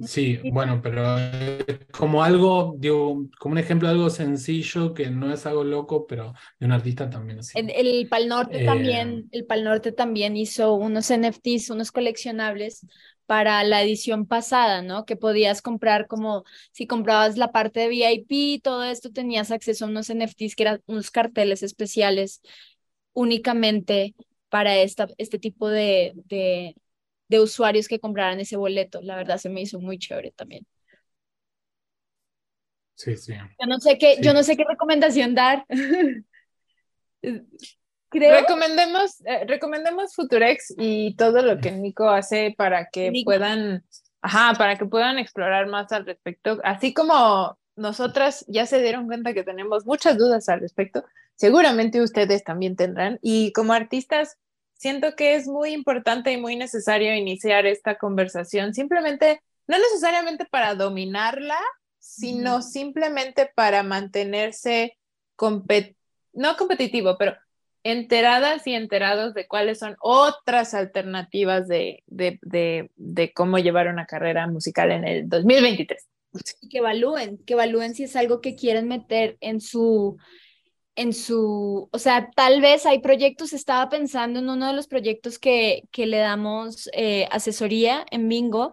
sí, bueno, pero es como algo, digo, como un ejemplo de algo sencillo que no es algo loco, pero de un artista también así. El, el Pal Norte eh, también, el Pal Norte también hizo unos NFTs, unos coleccionables para la edición pasada, ¿no? Que podías comprar como si comprabas la parte de VIP, todo esto tenías acceso a unos NFTs que eran unos carteles especiales únicamente para esta, este tipo de, de, de usuarios que compraran ese boleto. La verdad se me hizo muy chévere también. Sí, sí. Yo no sé qué, yo no sé qué recomendación dar. Recomendemos, eh, recomendemos Futurex y todo lo que Nico hace para que puedan, ajá, para que puedan explorar más al respecto. Así como nosotras ya se dieron cuenta que tenemos muchas dudas al respecto, seguramente ustedes también tendrán. Y como artistas, siento que es muy importante y muy necesario iniciar esta conversación, simplemente, no necesariamente para dominarla, sino simplemente para mantenerse no competitivo, pero enteradas y enterados de cuáles son otras alternativas de, de, de, cómo llevar una carrera musical en el 2023. Y que evalúen, que evalúen si es algo que quieren meter en su, en su, o sea, tal vez hay proyectos, estaba pensando en uno de los proyectos que, que le damos eh, asesoría en Bingo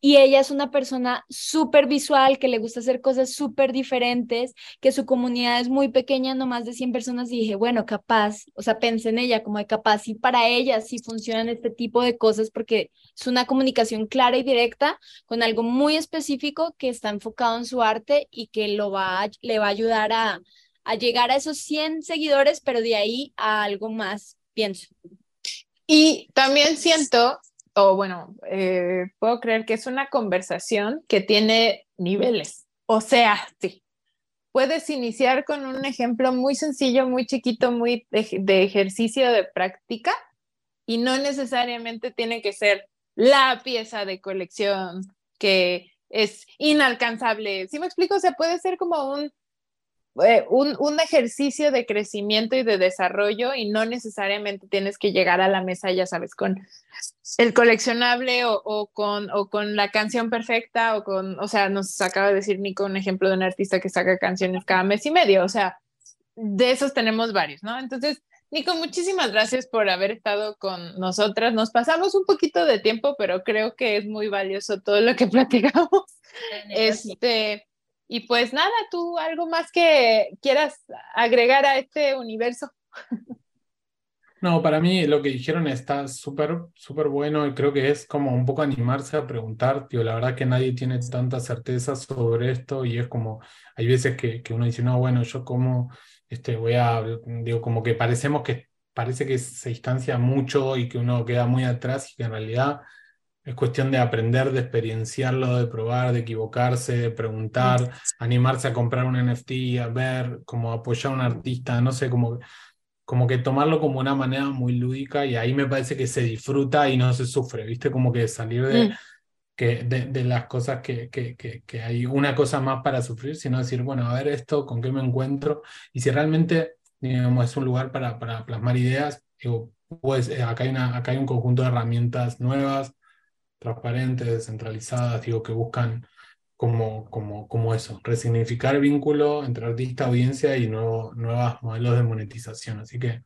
y ella es una persona súper visual, que le gusta hacer cosas súper diferentes, que su comunidad es muy pequeña, no más de 100 personas, y dije, bueno, capaz, o sea, pensé en ella como de capaz, y para ella sí funcionan este tipo de cosas porque es una comunicación clara y directa con algo muy específico que está enfocado en su arte y que lo va le va a ayudar a a llegar a esos 100 seguidores, pero de ahí a algo más, pienso. Y también siento, o bueno, eh, puedo creer que es una conversación que tiene niveles. O sea, sí, puedes iniciar con un ejemplo muy sencillo, muy chiquito, muy de, ejercicio de práctica y no necesariamente tiene que ser la pieza de colección que es inalcanzable. Si me explico, o sea, puede ser como un eh, un, un, ejercicio de crecimiento y de desarrollo y no necesariamente tienes que llegar a la mesa, ya sabes, con el coleccionable o, o, con, o con la canción perfecta o con, o sea, nos acaba de decir Nico un ejemplo de un artista que saca canciones cada mes y medio, o sea, de esos tenemos varios, ¿no? Entonces, Nico, muchísimas gracias por haber estado con nosotras. Nos pasamos un poquito de tiempo, pero creo que es muy valioso todo lo que platicamos. Este, y pues nada, tú algo más que quieras agregar a este universo. No, para mí lo que dijeron está súper, súper bueno y creo que es como un poco animarse a preguntar, tío, la verdad que nadie tiene tanta certeza sobre esto y es como, hay veces que, que uno dice, no, bueno, yo como, este, voy a, digo, como que parecemos que, parece que se distancia mucho y que uno queda muy atrás y que en realidad es cuestión de aprender, de experienciarlo, de probar, de equivocarse, de preguntar, animarse a comprar un NFT, a ver, como apoyar a un artista, no sé, como, como que tomarlo como una manera muy lúdica y ahí me parece que se disfruta y no se sufre, ¿viste? Como que salir de, mm. que, de, las cosas que, que, que, hay una cosa más para sufrir, sino decir, bueno, a ver esto, con qué me encuentro y si realmente digamos, es un lugar para, para plasmar ideas, pues eh, acá, hay una, acá hay un conjunto de herramientas nuevas transparentes, descentralizadas, digo, que buscan como, como, como eso, resignificar vínculo entre artista, audiencia y nuevo, nuevos modelos de monetización. Así que,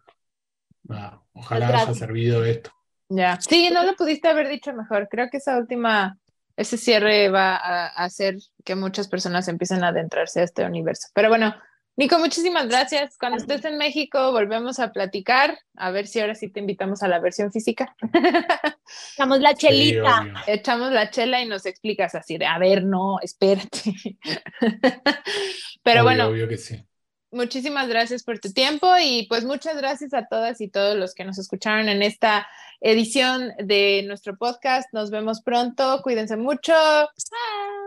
nada, ojalá haya servido esto. Ya, sí, no lo pudiste haber dicho mejor. Creo que esa última, ese cierre va a hacer que muchas personas empiecen a adentrarse a este universo. Pero bueno, Nico, muchísimas gracias. Cuando estés en México, volvemos a platicar. A ver si ahora sí te invitamos a la versión física. Echamos la chelita. Echamos la chela y nos explicas así de, a ver, no, espérate. Pero bueno. Obvio que sí. Muchísimas gracias por tu tiempo y pues muchas gracias a todas y todos los que nos escucharon en esta edición de nuestro podcast. Nos vemos pronto. Cuídense mucho. Bye.